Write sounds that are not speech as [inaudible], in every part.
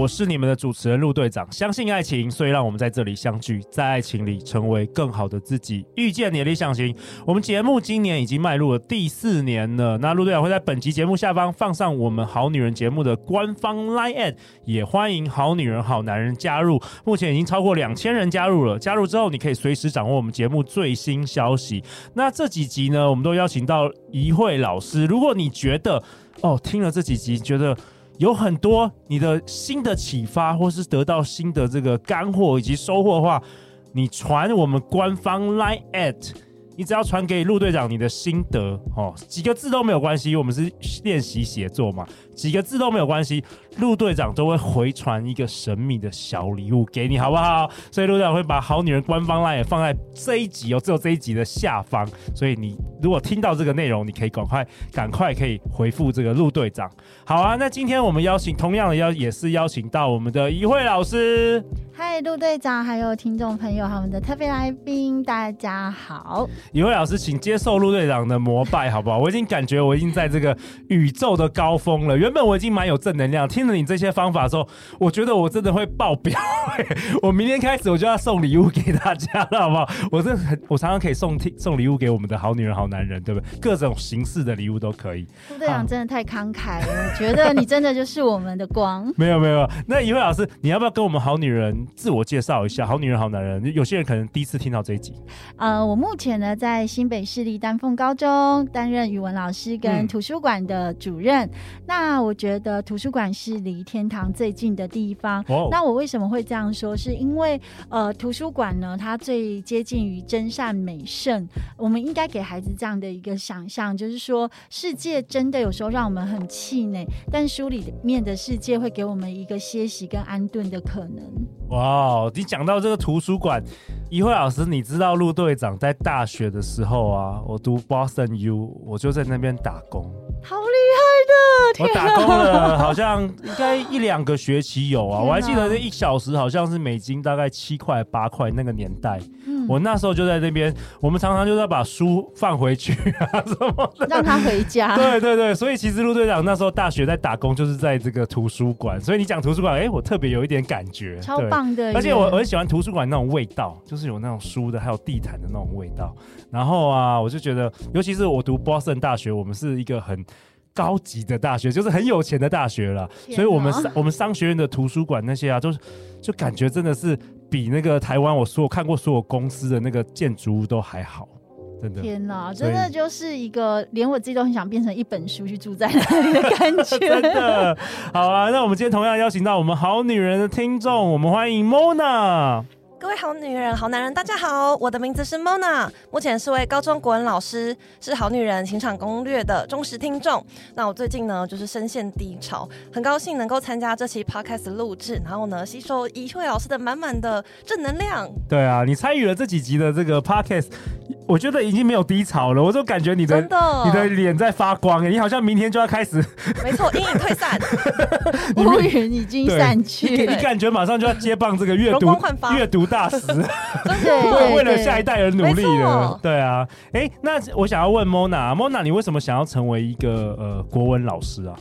我是你们的主持人陆队长，相信爱情，所以让我们在这里相聚，在爱情里成为更好的自己，遇见你的理想型。我们节目今年已经迈入了第四年了。那陆队长会在本集节目下方放上我们好女人节目的官方 LINE@，也欢迎好女人好男人加入。目前已经超过两千人加入了，加入之后你可以随时掌握我们节目最新消息。那这几集呢，我们都邀请到一慧老师。如果你觉得哦，听了这几集觉得。有很多你的新的启发，或是得到新的这个干货以及收获的话，你传我们官方 LINE@ at 你只要传给陆队长你的心得哦，几个字都没有关系，我们是练习写作嘛，几个字都没有关系。陆队长都会回传一个神秘的小礼物给你，好不好？所以陆队长会把好女人官方 LINE 放在这一集哦，只有这一集的下方。所以你如果听到这个内容，你可以赶快赶快可以回复这个陆队长。好啊，那今天我们邀请同样的邀也是邀请到我们的怡慧老师。嗨，陆队长，还有听众朋友，他们的特别来宾，大家好。怡慧老师，请接受陆队长的膜拜，好不好？我已经感觉我已经在这个宇宙的高峰了。原本我已经蛮有正能量，听了你这些方法之后，我觉得我真的会爆表。我明天开始我就要送礼物给大家了，好不好？我这很，我常常可以送送礼物给我们的好女人、好男人，对不对？各种形式的礼物都可以。陆队长真的太慷慨了，我觉得你真的就是我们的光。[laughs] 没有没有，那一位老师，你要不要跟我们好女人自我介绍一下？好女人、好男人，有些人可能第一次听到这一集。呃，我目前呢在新北市立丹凤高中担任语文老师跟图书馆的主任。嗯、那我觉得图书馆是离天堂最近的地方。哦、那我为什么会这样说？是因为呃，图书馆呢，它最接近于真善美圣。我们应该给孩子这样的一个想象，就是说，世界真的有时候让我们很气馁，但书里面的世界会给我们一个歇息跟安顿的可能。哇，你讲到这个图书馆，一慧老师，你知道陆队长在大学的时候啊，我读 Boston U，我就在那边打工。好厉害的！我打工了，好像应该一两个学期有啊。我还记得那一小时好像是美金大概七块八块那个年代。嗯，我那时候就在那边，我们常常就在把书放回去啊 [laughs] 什么的，让他回家。对对对，所以其实陆队长那时候大学在打工就是在这个图书馆。所以你讲图书馆，哎、欸，我特别有一点感觉，超棒的。而且我我很喜欢图书馆那种味道，就是有那种书的还有地毯的那种味道。然后啊，我就觉得，尤其是我读 Boston 大学，我们是一个很高级的大学，就是很有钱的大学了。所以我们商我们商学院的图书馆那些啊，就是就感觉真的是比那个台湾我所有看过所有公司的那个建筑物都还好，真的。天哪，真的就是一个连我自己都很想变成一本书去住在那里的感觉。[laughs] 真的，好啊，那我们今天同样邀请到我们好女人的听众，我们欢迎 Mona。各位好女人、好男人，大家好，我的名字是 Mona，目前是位高中国文老师，是好女人情场攻略的忠实听众。那我最近呢，就是深陷低潮，很高兴能够参加这期 Podcast 录制，然后呢，吸收一慧老师的满满的正能量。对啊，你参与了这几集的这个 Podcast。我觉得已经没有低潮了，我就感觉你的，的。你的脸在发光，你好像明天就要开始。[laughs] 没错，阴影退散，[laughs] 乌云已经散去，你，你感觉马上就要接棒这个阅读阅读大师，[laughs] 对，为了下一代而努力了。错。对啊，哎，那我想要问 Mona，Mona，你为什么想要成为一个呃国文老师啊？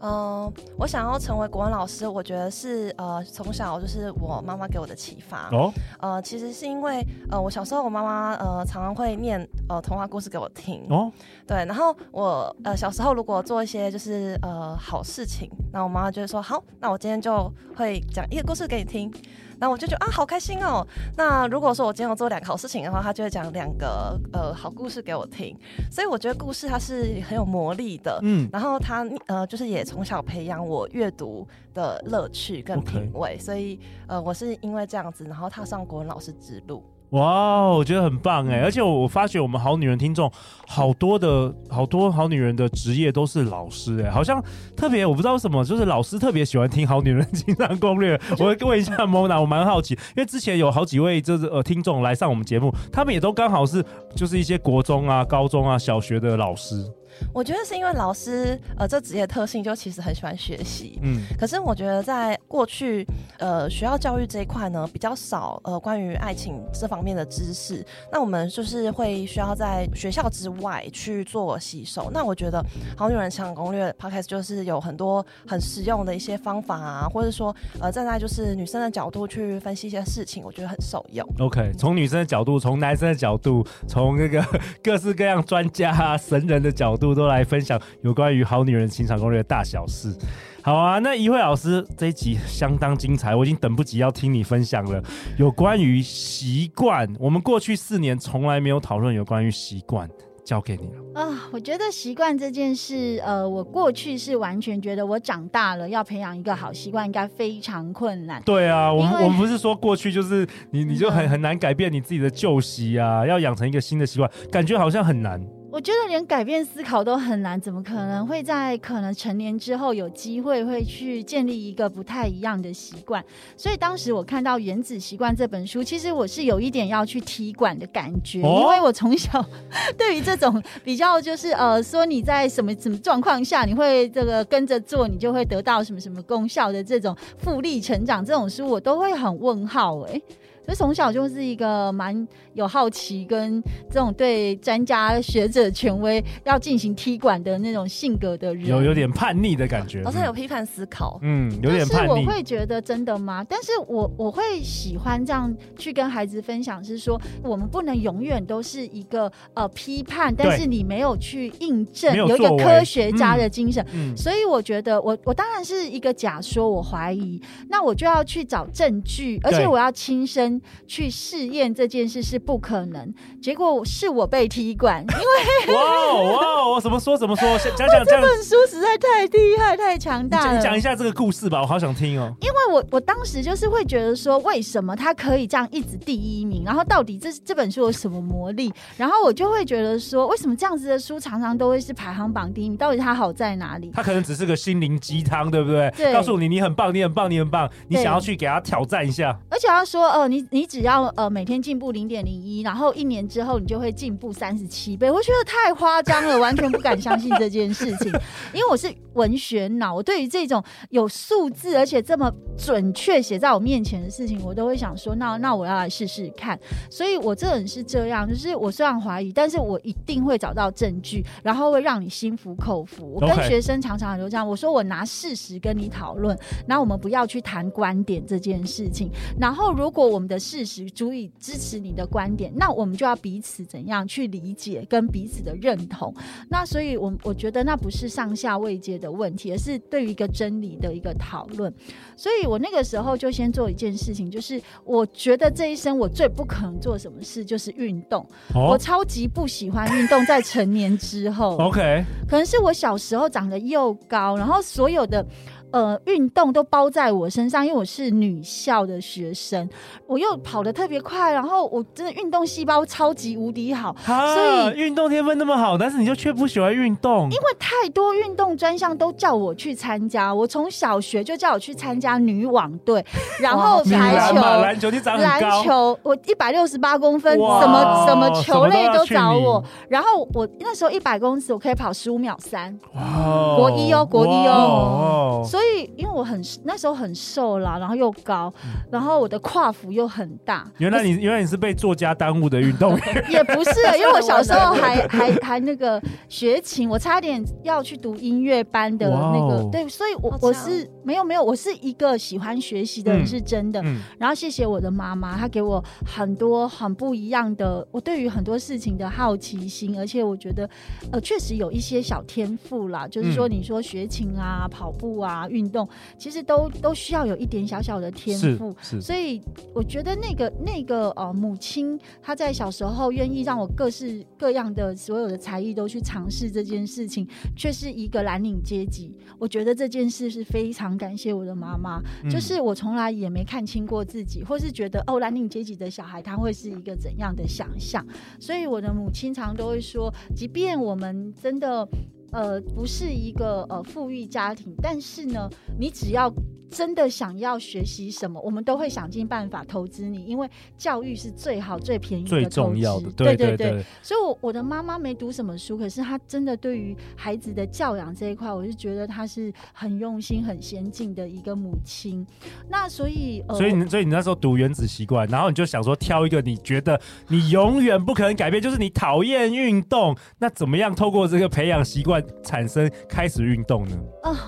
嗯、呃，我想要成为国文老师，我觉得是呃从小就是我妈妈给我的启发哦。呃，其实是因为呃我小时候我妈妈呃常常会念呃童话故事给我听哦。对，然后我呃小时候如果做一些就是呃好事情，那我妈妈就会说好，那我今天就会讲一个故事给你听。那我就觉得啊，好开心哦。那如果说我今天要做两个好事情的话，他就会讲两个呃好故事给我听。所以我觉得故事它是很有魔力的，嗯。然后他呃就是也从小培养我阅读的乐趣跟品味.所以呃我是因为这样子，然后踏上国文老师之路。哇，我觉得很棒哎！而且我我发觉我们好女人听众好多的好多好女人的职业都是老师哎，好像特别我不知道为什么，就是老师特别喜欢听好女人情场攻略。[laughs] 我会问一下 Mona，我蛮好奇，因为之前有好几位就是呃听众来上我们节目，他们也都刚好是就是一些国中啊、高中啊、小学的老师。我觉得是因为老师呃这职业特性就其实很喜欢学习，嗯，可是我觉得在过去呃学校教育这一块呢比较少呃关于爱情这方面的知识，那我们就是会需要在学校之外去做吸收。那我觉得《好女人情场攻略》Podcast 就是有很多很实用的一些方法啊，或者说呃站在就是女生的角度去分析一些事情，我觉得很受用。OK，从女生的角度，从男生的角度，从那个 [laughs] 各式各样专家啊、神人的角度，都来分享有关于好女人情场攻略的大小事。好啊，那一慧老师这一集相当精彩，我已经等不及要听你分享了。有关于习惯，我们过去四年从来没有讨论有关于习惯。交给你了啊！我觉得习惯这件事，呃，我过去是完全觉得我长大了要培养一个好习惯应该非常困难。对啊，我们我们不是说过去就是你你就很很难改变你自己的旧习啊，要养成一个新的习惯，感觉好像很难。我觉得连改变思考都很难，怎么可能会在可能成年之后有机会会去建立一个不太一样的习惯？所以当时我看到《原子习惯》这本书，其实我是有一点要去踢馆的感觉，哦、因为我从小 [laughs] 对于这种比较就是呃说你在什么什么状况下你会这个跟着做，你就会得到什么什么功效的这种复利成长这种书，我都会很问号哎、欸。所以从小就是一个蛮有好奇跟这种对专家学者权威要进行踢馆的那种性格的人，有有点叛逆的感觉，好像有批判思考，嗯，有点叛逆。但是我会觉得真的吗？但是我我会喜欢这样去跟孩子分享，是说我们不能永远都是一个呃批判，但是你没有去印证，有，有一个科学家的精神。嗯，所以我觉得我我当然是一个假说，我怀疑，那我就要去找证据，而且我要亲身。去试验这件事是不可能，结果是我被踢馆，因为哇哇，我怎么说怎么说，讲讲这本书实在太厉害太强大了，讲一下这个故事吧，我好想听哦。因为我我当时就是会觉得说，为什么他可以这样一直第一名，然后到底这这本书有什么魔力？然后我就会觉得说，为什么这样子的书常常都会是排行榜第一名？到底它好在哪里？它可能只是个心灵鸡汤，对不对？对，告诉你你很棒，你很棒，你很棒，你想要去给他挑战一下，而且他说，哦、呃，你你只要呃每天进步零点零一，然后一年之后你就会进步三十七倍。我觉得太夸张了，完全不敢相信这件事情。[laughs] 因为我是文学脑，我对于这种有数字而且这么准确写在我面前的事情，我都会想说，那那我要来试试看。所以我这人是这样，就是我虽然怀疑，但是我一定会找到证据，然后会让你心服口服。我跟学生常常都这样，我说我拿事实跟你讨论，那我们不要去谈观点这件事情。然后如果我们的事实足以支持你的观点，那我们就要彼此怎样去理解跟彼此的认同。那所以我，我我觉得那不是上下位阶的问题，而是对于一个真理的一个讨论。所以我那个时候就先做一件事情，就是我觉得这一生我最不可能做什么事就是运动。哦、我超级不喜欢运动，在成年之后，OK，可能是我小时候长得又高，然后所有的。呃，运动都包在我身上，因为我是女校的学生，我又跑得特别快，然后我真的运动细胞超级无敌好，啊、所以运动天分那么好，但是你就却不喜欢运动，因为太多运动专项都叫我去参加，我从小学就叫我去参加女网队，[laughs] 然后排球、篮球，你长，篮球我一百六十八公分，什么什么球类都找我，然后我那时候一百公尺我可以跑十五秒三，哇，国一哦，国一哦。所以，因为我很那时候很瘦啦，然后又高，然后我的胯幅又很大。原来你原来你是被作家耽误的运动员？[laughs] 也不是，[laughs] 因为我小时候还 [laughs] 还还那个学琴，我差点要去读音乐班的那个。对，所以我我是没有没有，我是一个喜欢学习的人，是真的。嗯、然后谢谢我的妈妈，她给我很多很不一样的，我对于很多事情的好奇心，而且我觉得呃确实有一些小天赋啦，就是说你说学琴啊、跑步啊。运动其实都都需要有一点小小的天赋，所以我觉得那个那个呃母亲她在小时候愿意让我各式各样的所有的才艺都去尝试这件事情，却是一个蓝领阶级。我觉得这件事是非常感谢我的妈妈，嗯、就是我从来也没看清过自己，或是觉得哦蓝领阶级的小孩他会是一个怎样的想象。所以我的母亲常都会说，即便我们真的。呃，不是一个呃富裕家庭，但是呢，你只要真的想要学习什么，我们都会想尽办法投资你，因为教育是最好、最便宜的、最重要的。对对对，对，对，所以我，我我的妈妈没读什么书，可是她真的对于孩子的教养这一块，我是觉得她是很用心、很先进的一个母亲。那所以，呃、所以你所以你那时候读《原子习惯》，然后你就想说挑一个你觉得你永远不可能改变，就是你讨厌运动，那怎么样透过这个培养习惯产生开始运动呢？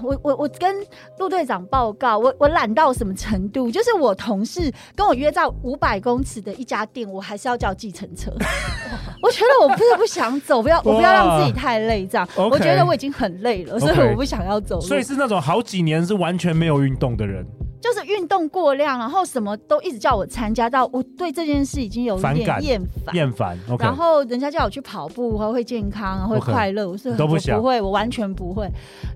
我我我跟陆队长报告。我我懒到什么程度？就是我同事跟我约在五百公尺的一家店，我还是要叫计程车。[laughs] 我觉得我不是不想走，不要我不要让自己太累，这样。我觉得我已经很累了，所以我不想要走。所以是那种好几年是完全没有运动的人。就是运动过量，然后什么都一直叫我参加，到我对这件事已经有一点厌烦。厌烦。Okay. 然后人家叫我去跑步，会会健康，会快乐，okay. 我是都不想，不会，我完全不会。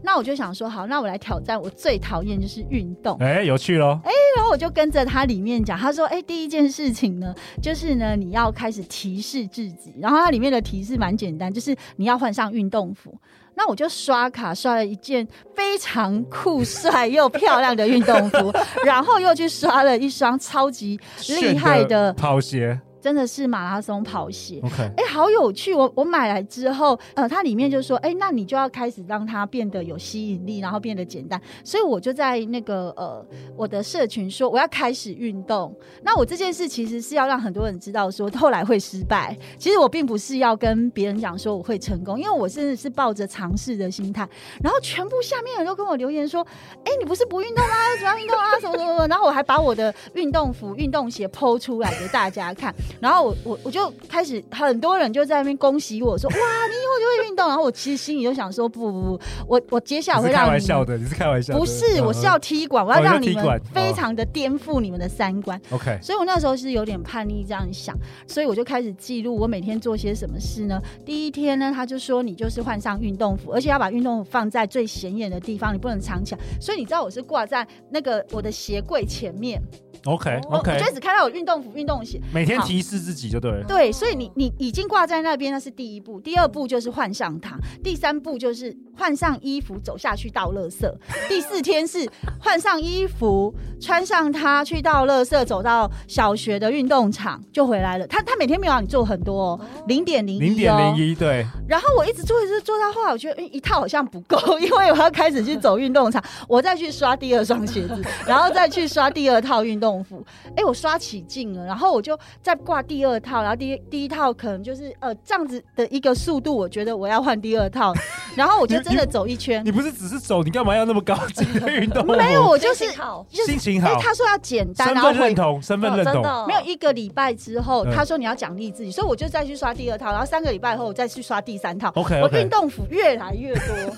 那我就想说，好，那我来挑战。我最讨厌就是运动。哎、欸，有趣喽。哎、欸，然后我就跟着他里面讲，他说，哎、欸，第一件事情呢，就是呢，你要开始提示自己。然后它里面的提示蛮简单，就是你要换上运动服。那我就刷卡刷了一件非常酷帅又漂亮的运动服，然后又去刷了一双超级厉害的跑鞋。真的是马拉松跑鞋，OK，哎、欸，好有趣！我我买来之后，呃，它里面就说，哎、欸，那你就要开始让它变得有吸引力，然后变得简单。所以我就在那个呃我的社群说，我要开始运动。那我这件事其实是要让很多人知道，说后来会失败。其实我并不是要跟别人讲说我会成功，因为我真的是抱着尝试的心态。然后全部下面人都跟我留言说，哎、欸，你不是不运动吗？怎么样运动啊？什么什么什么？然后我还把我的运动服、运动鞋 PO 出来给大家看。然后我我我就开始，很多人就在那边恭喜我说，哇，你以后就会运动。然后我其实心里就想说，不不不，我我接下来会让你，开玩笑的，你是开玩笑的，不是，我是要踢馆，我要让你们非常的颠覆你们的三观。OK，所以我那时候是有点叛逆这样想，所以我就开始记录我每天做些什么事呢？第一天呢，他就说你就是换上运动服，而且要把运动服放在最显眼的地方，你不能藏起来。所以你知道我是挂在那个我的鞋柜前面。OK OK，我就只看到有运动服、运动鞋，每天提是自己就对了。对，所以你你已经挂在那边，那是第一步。第二步就是换上它，第三步就是换上衣服走下去倒垃圾。第四天是换上衣服，穿上它去倒垃圾，走到小学的运动场就回来了。他他每天没有让你做很多哦，零点零一，零点零一对。然后我一直做一直做到后来，我觉得一套好像不够，[laughs] 因为我要开始去走运动场，我再去刷第二双鞋子，[laughs] 然后再去刷第二套运动服。哎、欸，我刷起劲了，然后我就再挂第二套，然后第一第一套可能就是呃这样子的一个速度，我觉得我要换第二套，然后我就真的走一圈。你，你，不是只是走，你干嘛要那么高级的 [laughs] 运动？没有，我就是心情好。因为他说要简单，身份认同，身份认同。哦、没有一个礼拜之后，他说你要奖励自己，所以我就再去刷第二套，然后三个礼拜后我再去刷第三套。OK，, okay. 我运动服越来越多，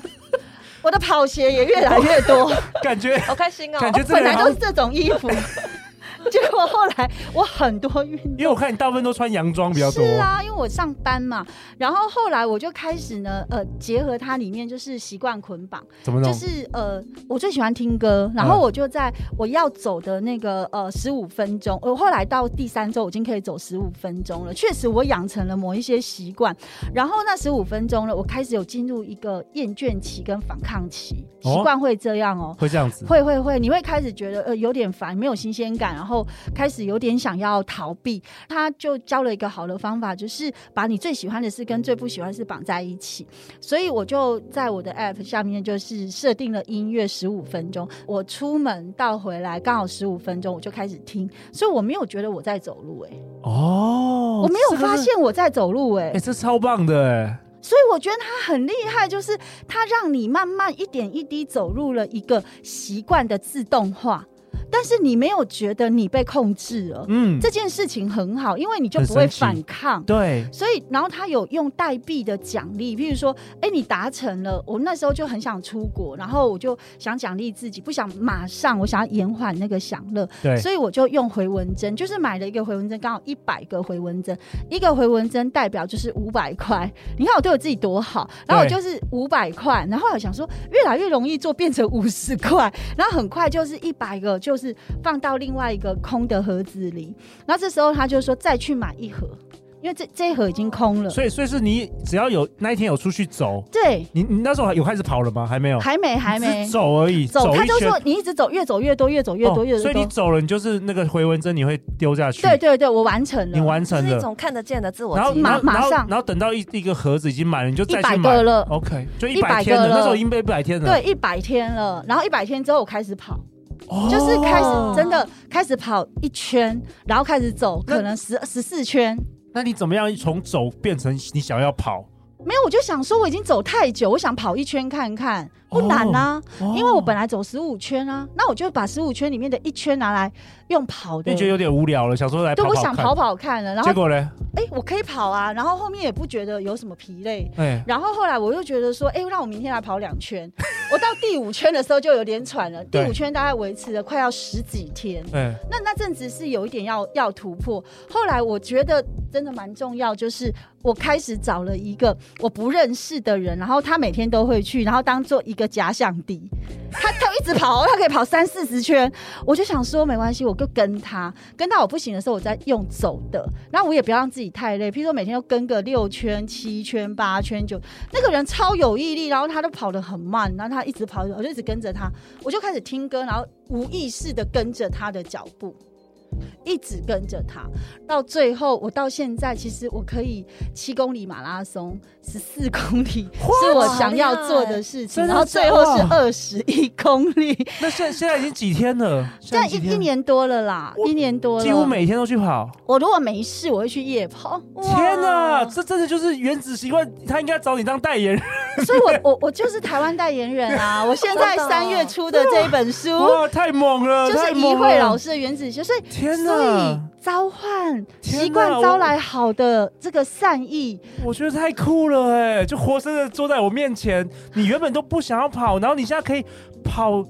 我的跑鞋也越来越多，[laughs] 感觉好开心哦。感觉本来都是这种衣服。[laughs] 结果后来我很多运动，因为我看你大部分都穿洋装比较多。是啊，因为我上班嘛。然后后来我就开始呢，呃，结合它里面就是习惯捆绑。怎么弄？就是呃，我最喜欢听歌，然后我就在我要走的那个呃十五分钟，我后来到第三周我已经可以走十五分钟了。确实，我养成了某一些习惯。然后那十五分钟呢，我开始有进入一个厌倦期跟反抗期。习惯会这样哦，会这样子，会会会，你会开始觉得呃有点烦，没有新鲜感，然后。开始有点想要逃避，他就教了一个好的方法，就是把你最喜欢的事跟最不喜欢的事绑在一起。所以我就在我的 app 下面就是设定了音乐十五分钟，我出门到回来刚好十五分钟，我就开始听，所以我没有觉得我在走路哎、欸、哦，我没有发现我在走路哎、欸，哎、欸，这超棒的哎，所以我觉得他很厉害，就是他让你慢慢一点一滴走入了一个习惯的自动化。但是你没有觉得你被控制了，嗯，这件事情很好，因为你就不会反抗，对。所以，然后他有用代币的奖励，譬如说，哎，你达成了，我那时候就很想出国，然后我就想奖励自己，不想马上，我想要延缓那个享乐，对。所以我就用回纹针，就是买了一个回纹针，刚好一百个回纹针，一个回纹针代表就是五百块。你看我对我自己多好，然后我就是五百块，然后我想说越来越容易做，变成五十块，然后很快就是一百个就。就是放到另外一个空的盒子里，然后这时候他就说再去买一盒，因因为这这一盒已经空了。所以，所以是你只要有那一天有出去走，对，你你那时候有开始跑了吗？还没有，还没，还没走而已。走，他就说你一直走，越走越多，越走越多，越走越多。所以你走了，你就是那个回纹针，你会丢下去。对对对，我完成了，你完成了，是一种看得见的自我。然后马马上，然后等到一一个盒子已经满了，你就再去买一百个了。OK，就一百天了，那时候已经被一百天了。对，一百天了。然后一百天之后，我开始跑。就是开始真的开始跑一圈，然后开始走，可能十十四圈。那你怎么样从走变成你想要跑？没有，我就想说我已经走太久，我想跑一圈看看。不难啊，因为我本来走十五圈啊，那我就把十五圈里面的一圈拿来用跑的。你觉得有点无聊了，想说来跑跑。对，我想跑跑看了，然后结果呢？哎，我可以跑啊，然后后面也不觉得有什么疲累。哎，然后后来我又觉得说，哎，让我明天来跑两圈。我到第五圈的时候就有点喘了，第五圈大概维持了快要十几天。嗯，那那阵子是有一点要要突破。后来我觉得真的蛮重要，就是我开始找了一个我不认识的人，然后他每天都会去，然后当做一个假想敌，他他一直跑，他可以跑三四十圈，我就想说没关系，我就跟他，跟到我不行的时候，我再用走的，然后我也不要让自己太累，譬如说每天都跟个六圈、七圈、八圈，就那个人超有毅力，然后他都跑得很慢，然后他一直跑，我就一直跟着他，我就开始听歌，然后无意识的跟着他的脚步。一直跟着他，到最后我到现在，其实我可以七公里马拉松，十四公里是我想要做的事情，然后最后是二十一公里。那现在现在已经几天了？现在一一年多了啦，一年多了，几乎每天都去跑。我如果没事，我会去夜跑。天哪，这真的就是原子习惯，他应该找你当代言人。[laughs] 所以我我我就是台湾代言人啊！[laughs] 我现在三月初的这一本书，哇，太猛了，就是怡慧老师的原子学，所以。天哪！所以召唤习惯招来好的这个善意，我觉得太酷了哎！就活生生坐在我面前，你原本都不想要跑，然后你现在可以跑，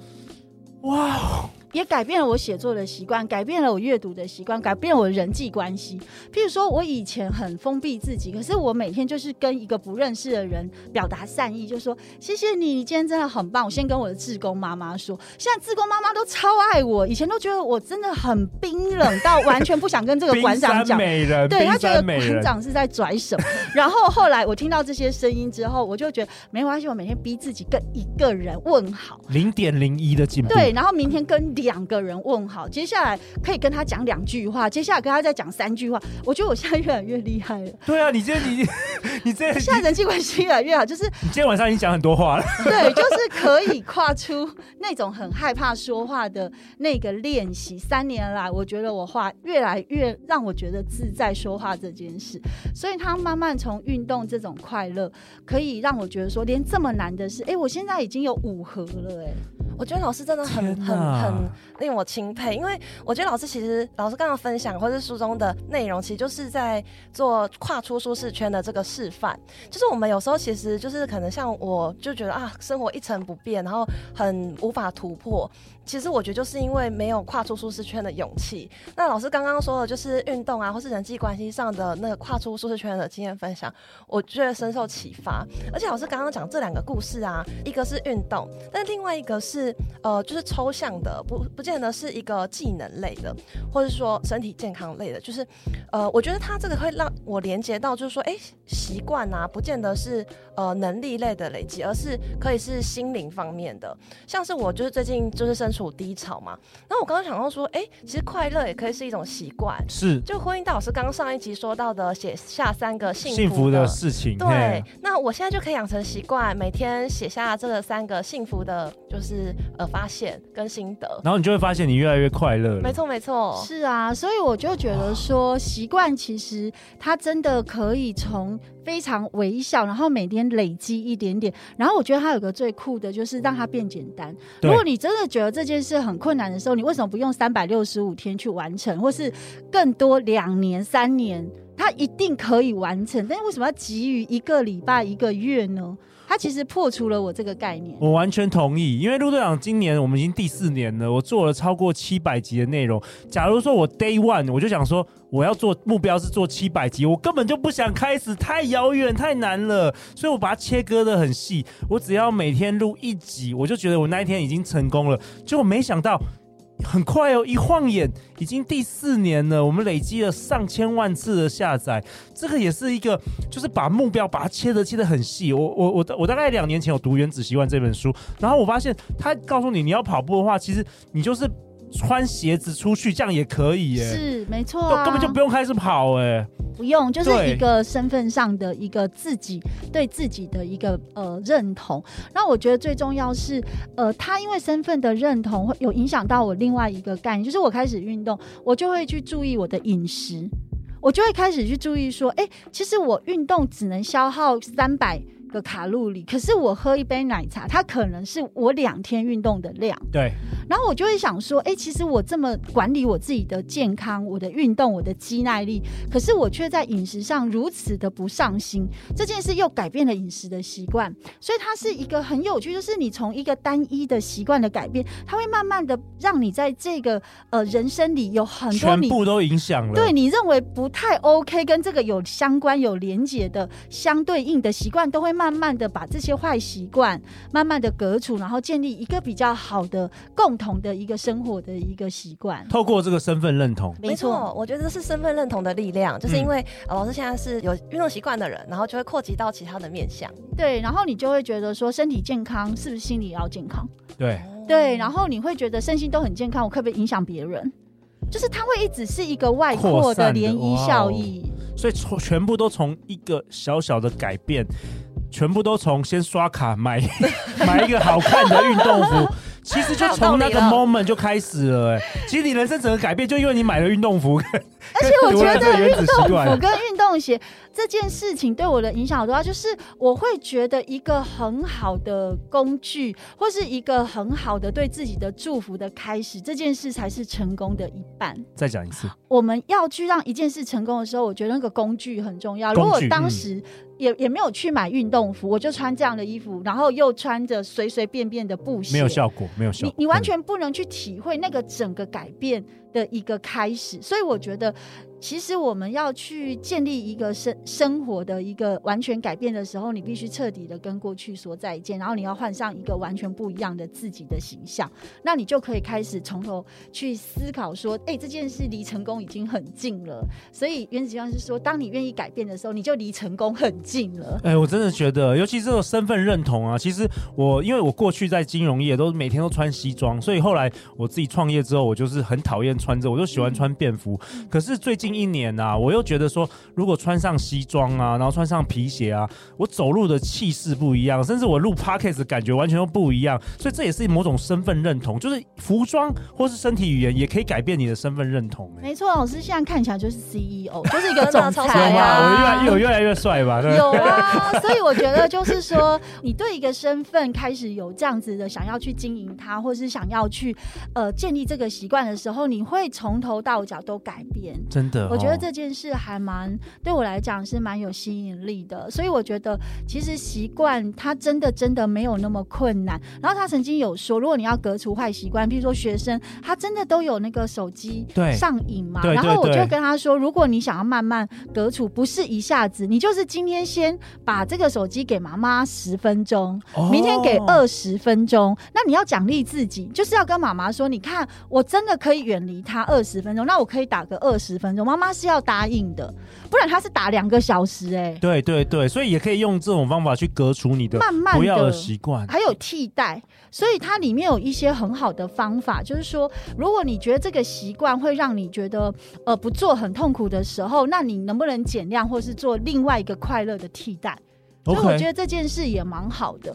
哇！也改变了我写作的习惯，改变了我阅读的习惯，改变了我的人际关系。譬如说，我以前很封闭自己，可是我每天就是跟一个不认识的人表达善意，就说谢谢你，你今天真的很棒。我先跟我的志工妈妈说，现在志工妈妈都超爱我，以前都觉得我真的很冰冷到完全不想跟这个馆长讲。[laughs] 对，他觉得馆长是在拽什么。然后后来我听到这些声音之后，我就觉得没关系，我每天逼自己跟一个人问好，零点零一的进步。对，然后明天跟两个人问好，接下来可以跟他讲两句话，接下来跟他再讲三句话。我觉得我现在越来越厉害了。对啊，你今天你 [laughs] 你这现在人际关系越来越好，就是你今天晚上已经讲很多话了。对，就是可以跨出那种很害怕说话的那个练习。三年来，我觉得我话越来越让我觉得自在说话这件事，所以他慢慢从运动这种快乐，可以让我觉得说，连这么难的事，哎，我现在已经有五盒了，哎，我觉得老师真的很很。很令我钦佩，因为我觉得老师其实老师刚刚分享或是书中的内容，其实就是在做跨出舒适圈的这个示范。就是我们有时候其实就是可能像我就觉得啊，生活一成不变，然后很无法突破。其实我觉得就是因为没有跨出舒适圈的勇气。那老师刚刚说的，就是运动啊，或是人际关系上的那个跨出舒适圈的经验分享，我觉得深受启发。而且老师刚刚讲这两个故事啊，一个是运动，但另外一个是呃，就是抽象的，不不见得是一个技能类的，或者说身体健康类的。就是呃，我觉得他这个会让我连接到，就是说，哎，习惯啊，不见得是呃能力类的累积，而是可以是心灵方面的。像是我就是最近就是身处低潮嘛，那我刚刚想到说，哎、欸，其实快乐也可以是一种习惯，是就呼应到老师刚刚上一集说到的，写下三个幸福，幸福的事情。对，那我现在就可以养成习惯，每天写下这个三个幸福的，就是呃发现跟心得，然后你就会发现你越来越快乐。没错，没错，是啊，所以我就觉得说，习惯其实它真的可以从。非常微小，然后每天累积一点点，然后我觉得它有个最酷的，就是让它变简单。如果你真的觉得这件事很困难的时候，你为什么不用三百六十五天去完成，或是更多两年、三年，它一定可以完成？但是为什么要急于一个礼拜、一个月呢？他其实破除了我这个概念，我完全同意。因为陆队长今年我们已经第四年了，我做了超过七百集的内容。假如说我 day one 我就想说我要做目标是做七百集，我根本就不想开始，太遥远太难了，所以我把它切割得很细。我只要每天录一集，我就觉得我那一天已经成功了。结果没想到很快哦，一晃眼已经第四年了，我们累积了上千万次的下载，这个也是一个，就是把目标把它切得切得很细。我我我我大概两年前有读《原子习惯》这本书，然后我发现他告诉你，你要跑步的话，其实你就是穿鞋子出去，这样也可以耶。是没错啊，根本就不用开始跑哎。不用，就是一个身份上的一个自己对自己的一个呃认同。那我觉得最重要是，呃，他因为身份的认同会有影响到我另外一个概念，就是我开始运动，我就会去注意我的饮食，我就会开始去注意说，哎，其实我运动只能消耗三百个卡路里，可是我喝一杯奶茶，它可能是我两天运动的量。对。然后我就会想说，哎，其实我这么管理我自己的健康、我的运动、我的肌耐力，可是我却在饮食上如此的不上心。这件事又改变了饮食的习惯，所以它是一个很有趣，就是你从一个单一的习惯的改变，它会慢慢的让你在这个呃人生里有很多全部都影响了。对你认为不太 OK，跟这个有相关、有连结的相对应的习惯，都会慢慢慢的把这些坏习惯慢慢的革除，然后建立一个比较好的共。同的一个生活的一个习惯，透过这个身份认同，没错，我觉得这是身份认同的力量，就是因为、嗯、老师现在是有运动习惯的人，然后就会扩及到其他的面向，对，然后你就会觉得说身体健康是不是心理也要健康？对。对，然后你会觉得身心都很健康，我可不可以影响别人？就是它会一直是一个外扩的涟漪效应，所以从全部都从一个小小的改变，全部都从先刷卡买 [laughs] 买一个好看的运动服。其实就从那个 moment 就开始了，哎，其实你人生整个改变，就因为你买了运动服，而且我觉得运动服 [laughs] 跟运动鞋这件事情对我的影响多大，就是我会觉得一个很好的工具，或是一个很好的对自己的祝福的开始，这件事才是成功的一半。再讲一次，我们要去让一件事成功的时候，我觉得那个工具很重要。如果当时也也没有去买运动服，我就穿这样的衣服，然后又穿着随随便便的布鞋，没有效果。没有效果，你你完全不能去体会那个整个改变的一个开始，所以我觉得。其实我们要去建立一个生生活的一个完全改变的时候，你必须彻底的跟过去说再见，然后你要换上一个完全不一样的自己的形象，那你就可以开始从头去思考说，哎，这件事离成功已经很近了。所以原子习惯是说，当你愿意改变的时候，你就离成功很近了。哎，我真的觉得，尤其是身份认同啊，其实我因为我过去在金融业都每天都穿西装，所以后来我自己创业之后，我就是很讨厌穿着，我就喜欢穿便服。嗯、可是最近。近一年呐、啊，我又觉得说，如果穿上西装啊，然后穿上皮鞋啊，我走路的气势不一样，甚至我录 podcast 的感觉完全都不一样。所以这也是某种身份认同，就是服装或是身体语言也可以改变你的身份认同。没错，老师现在看起来就是 CEO，[laughs] 就是一个总裁啊。我越来越，我越来越帅吧？有啊，所以我觉得就是说，你对一个身份开始有这样子的想要去经营它，或是想要去呃建立这个习惯的时候，你会从头到脚都改变。真的。我觉得这件事还蛮对我来讲是蛮有吸引力的，所以我觉得其实习惯它真的真的没有那么困难。然后他曾经有说，如果你要革除坏习惯，比如说学生他真的都有那个手机上瘾嘛，然后我就跟他说，如果你想要慢慢革除，不是一下子，你就是今天先把这个手机给妈妈十分钟，明天给二十分钟，那你要奖励自己，就是要跟妈妈说，你看我真的可以远离他二十分钟，那我可以打个二十分钟。妈妈是要答应的，不然他是打两个小时哎、欸。对对对，所以也可以用这种方法去革除你的慢慢不要的习惯，还有替代。所以它里面有一些很好的方法，就是说，如果你觉得这个习惯会让你觉得呃不做很痛苦的时候，那你能不能减量，或是做另外一个快乐的替代.所以我觉得这件事也蛮好的。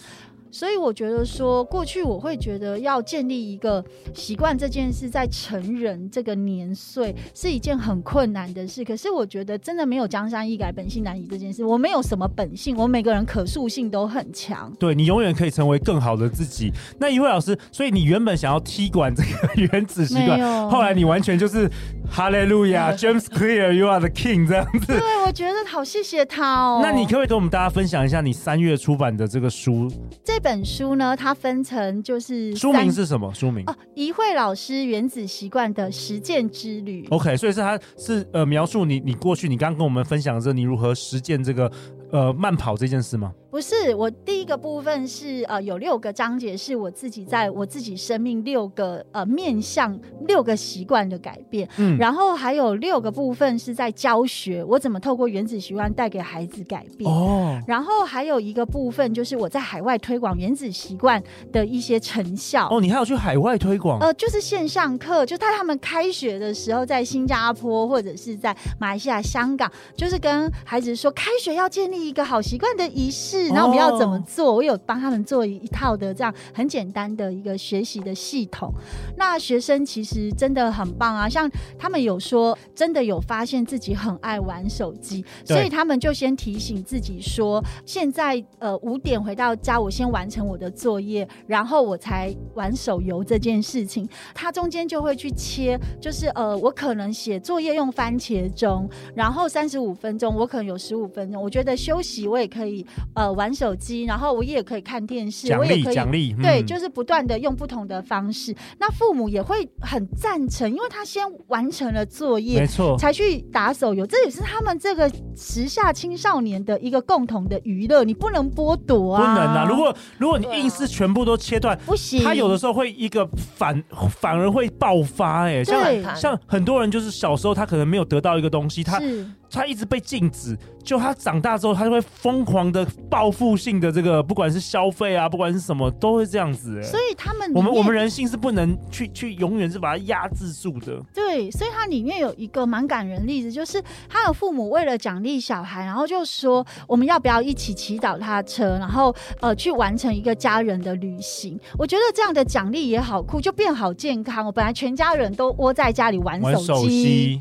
所以我觉得说，过去我会觉得要建立一个习惯这件事，在成人这个年岁是一件很困难的事。可是我觉得真的没有江山易改，本性难移这件事。我没有什么本性，我每个人可塑性都很强。对，你永远可以成为更好的自己。那一位老师，所以你原本想要踢馆这个 [laughs] 原子习惯，后来你完全就是哈利路亚，James Clear，You are the King 这样子。对，我觉得好谢谢他哦。那你可不可以跟我们大家分享一下你三月出版的这个书？这这本书呢，它分成就是书名是什么？书名哦，一慧老师原子习惯的实践之旅。OK，所以是它是呃描述你你过去你刚刚跟我们分享的这你如何实践这个呃慢跑这件事吗？不是，我第一个部分是呃有六个章节，是我自己在我自己生命六个呃面向六个习惯的改变，嗯，然后还有六个部分是在教学，我怎么透过原子习惯带给孩子改变哦，然后还有一个部分就是我在海外推广原子习惯的一些成效哦，你还要去海外推广？呃，就是线上课，就在他们开学的时候，在新加坡或者是在马来西亚、香港，就是跟孩子说开学要建立一个好习惯的仪式。然后我们要怎么做？我有帮他们做一套的这样很简单的一个学习的系统。那学生其实真的很棒啊，像他们有说真的有发现自己很爱玩手机，所以他们就先提醒自己说，现在呃五点回到家，我先完成我的作业，然后我才玩手游这件事情。他中间就会去切，就是呃我可能写作业用番茄钟，然后三十五分钟，我可能有十五分钟，我觉得休息我也可以呃。玩手机，然后我也可以看电视，我也可以奖励，嗯、对，就是不断的用不同的方式。那父母也会很赞成，因为他先完成了作业，没错，才去打手游，这也是他们这个时下青少年的一个共同的娱乐，你不能剥夺啊！不能啊！如果如果你硬是全部都切断，不行，他有的时候会一个反反而会爆发，哎，像像很多人就是小时候他可能没有得到一个东西，他他一直被禁止。就他长大之后，他就会疯狂的报复性的这个，不管是消费啊，不管是什么，都会这样子、欸。所以他们，我们我们人性是不能去去永远是把它压制住的。对，所以它里面有一个蛮感人的例子，就是他的父母为了奖励小孩，然后就说我们要不要一起骑脚踏车，然后呃去完成一个家人的旅行。我觉得这样的奖励也好酷，就变好健康。我本来全家人都窝在家里玩手机。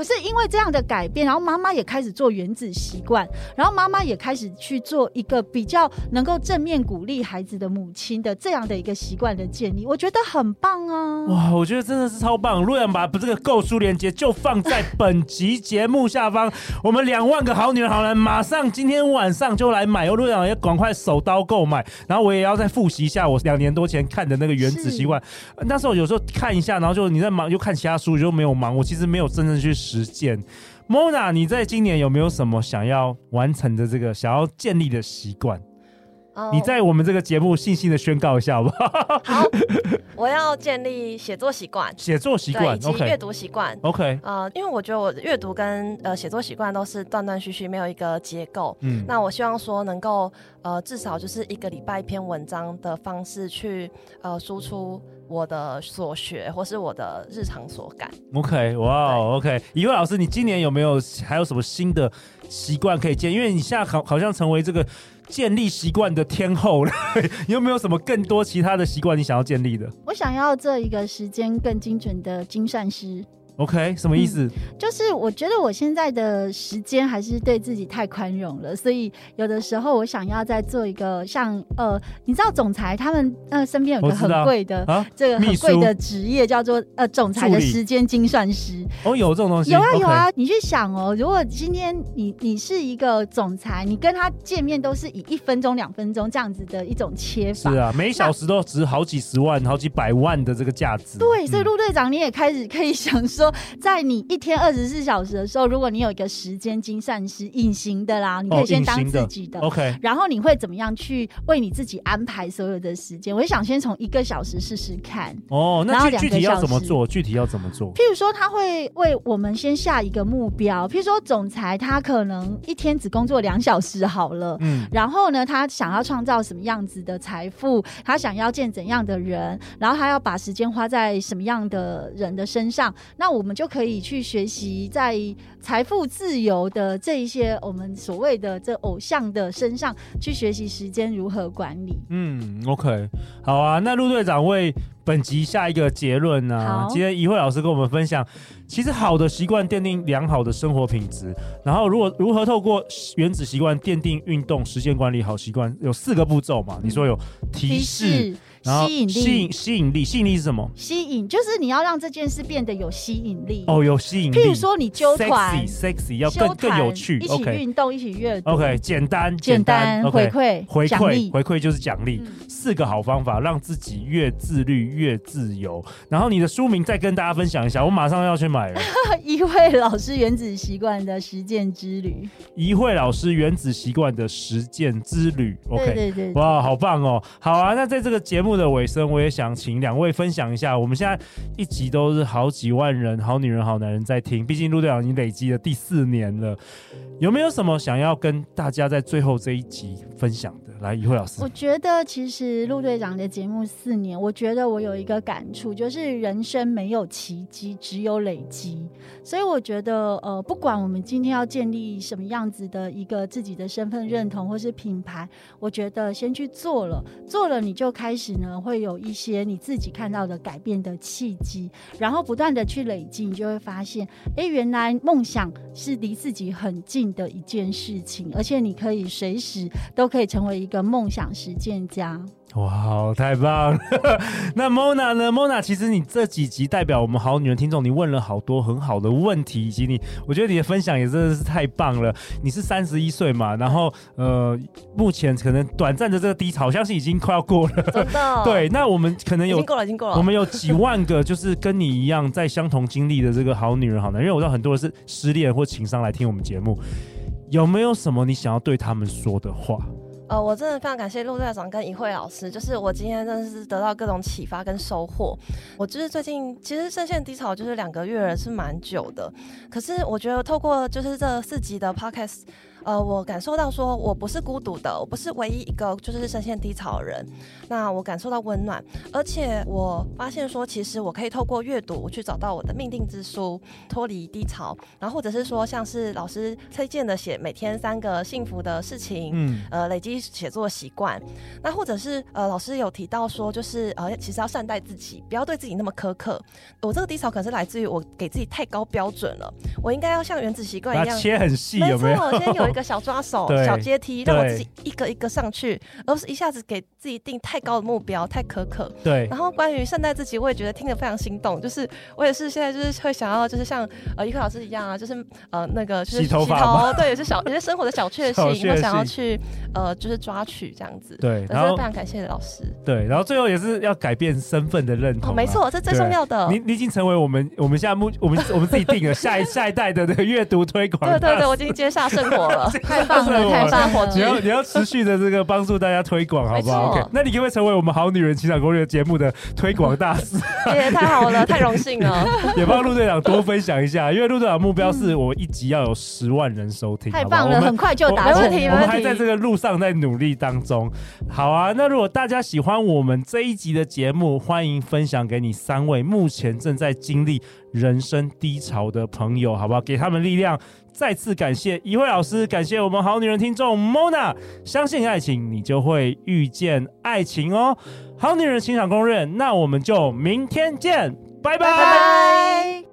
可是因为这样的改变，然后妈妈也开始做原子习惯，然后妈妈也开始去做一个比较能够正面鼓励孩子的母亲的这样的一个习惯的建立，我觉得很棒啊！哇，我觉得真的是超棒！陆阳把这个购书链接就放在本集节目下方，我们两万个好女人好男人马上今天晚上就来买哦！陆阳也赶快手刀购买，然后我也要再复习一下我两年多前看的那个原子习惯，那时候有时候看一下，然后就你在忙就看其他书就没有忙，我其实没有真正去。实践，Mona，你在今年有没有什么想要完成的这个想要建立的习惯？Oh, 你在我们这个节目信心的宣告一下好不好？好，[laughs] 我要建立写作习惯，写作习惯以及阅读习惯。OK，呃，因为我觉得我阅读跟呃写作习惯都是断断续续，没有一个结构。嗯，那我希望说能够呃至少就是一个礼拜一篇文章的方式去呃输出。我的所学，或是我的日常所感。OK，哇、wow，OK，一位老师，你今年有没有还有什么新的习惯可以建？因为你现在好好像成为这个建立习惯的天后了。你 [laughs] 有没有什么更多其他的习惯你想要建立的？我想要这一个时间更精准的精算师。OK，什么意思？嗯，就是我觉得我现在的时间还是对自己太宽容了，所以有的时候我想要再做一个像呃，你知道总裁他们呃身边有个很贵的这个很贵的职业叫做呃总裁的时间精算师。哦，有这种东西？有啊有啊，你去想哦，如果今天你你是一个总裁，你跟他见面都是以一分钟两分钟这样子的一种切法，是啊，每小时都值好几十万、好几百万的这个价值。对，所以陆队长你也开始可以想说。在你一天二十四小时的时候，如果你有一个时间精算师，隐形的啦，你可以先当自己的。哦、OK，然后你会怎么样去为你自己安排所有的时间？我就想先从一个小时试试看。哦，那具体要怎么做？具体要怎么做？譬如说，他会为我们先下一个目标。譬如说，总裁他可能一天只工作两小时好了。嗯。然后呢，他想要创造什么样子的财富？他想要见怎样的人？然后他要把时间花在什么样的人的身上？那我们就。可以去学习在财富自由的这一些我们所谓的这偶像的身上去学习时间如何管理。嗯，OK，好啊。那陆队长为本集下一个结论呢、啊？今天怡慧老师跟我们分享，其实好的习惯奠定良好的生活品质。然后，如果如何透过原子习惯奠定运动时间管理好习惯，有四个步骤嘛？你说有提示。提示吸引力，吸引吸引力，吸引力是什么？吸引就是你要让这件事变得有吸引力哦，有吸引力。譬如说你揪团，sexy，要更更有趣，一起运动，一起阅读。OK，简单简单，回馈回馈回馈就是奖励，四个好方法让自己越自律越自由。然后你的书名再跟大家分享一下，我马上要去买了。[laughs] 一慧老师原子习惯的实践之旅，一慧老师原子习惯的实践之旅。OK，对对对，哇，好棒哦！好啊，那在这个节目的尾声，我也想请两位分享一下。我们现在一集都是好几万人，好女人、好男人在听，毕竟陆队长已经累积了第四年了。有没有什么想要跟大家在最后这一集分享的？来，一慧老师，我觉得其实陆队长的节目四年，我觉得我有一个感触，就是人生没有奇迹，只有累积。所以我觉得，呃，不管我们今天要建立什么样子的一个自己的身份认同或是品牌，我觉得先去做了，做了你就开始呢，会有一些你自己看到的改变的契机，然后不断的去累积，你就会发现，哎，原来梦想是离自己很近的一件事情，而且你可以随时都可以成为一个梦想实践家。哇，太棒了！[laughs] 那 Mona 呢？Mona，其实你这几集代表我们好女人听众，你问了好多很好的问题，以及你，我觉得你的分享也真的是太棒了。你是三十一岁嘛？然后呃，目前可能短暂的这个低潮，相信已经快要过了。真的。[laughs] 对，那我们可能有，已经过了，已经过了。我们有几万个就是跟你一样在相同经历的这个好女人、好男人，因为我知道很多人是失恋或情商来听我们节目，有没有什么你想要对他们说的话？呃，我真的非常感谢陆队长跟一慧老师，就是我今天真的是得到各种启发跟收获。我就是最近其实深陷低潮就是两个月了，是蛮久的，可是我觉得透过就是这四集的 podcast。呃，我感受到说，我不是孤独的，我不是唯一一个就是深陷低潮的人。那我感受到温暖，而且我发现说，其实我可以透过阅读去找到我的命定之书，脱离低潮。然后或者是说，像是老师推荐的写每天三个幸福的事情，嗯，呃，累积写作习惯。那或者是呃，老师有提到说，就是呃，其实要善待自己，不要对自己那么苛刻。我这个低潮可能是来自于我给自己太高标准了，我应该要像原子习惯一样切很细，有没有？先有。一个小抓手、小阶梯，让我自己一个一个上去，而不是一下子给自己定太高的目标，太苛刻。对。然后关于善待自己，我也觉得听得非常心动。就是我也是现在就是会想要，就是像呃一慧老师一样啊，就是呃那个就是洗头，洗头对，也是小，也是生活的小确幸，我想要去呃就是抓取这样子。对。然后非常感谢老师。对，然后最后也是要改变身份的认同、啊。哦，没错，这最重要的。你你已经成为我们我们现在目我们我们自己定了下一下一代的那个阅读推广。对对对，我已经接下圣火了。太棒了，太棒了！你要你要持续的这个帮助大家推广，好不好？OK，那你可不可以成为我们好女人情感攻略节目的推广大使？[laughs] 也太好了，太荣幸了！[laughs] 也帮陆队长多分享一下，因为陆队长目标是我一集要有十万人收听，太棒了，很快就达成。没问题，我们还在这个路上在努力当中。好啊，那如果大家喜欢我们这一集的节目，欢迎分享给你三位目前正在经历人生低潮的朋友，好不好？给他们力量。再次感谢一慧老师，感谢我们好女人听众 Mona，相信爱情，你就会遇见爱情哦。好女人情场公认，那我们就明天见，拜拜。拜拜。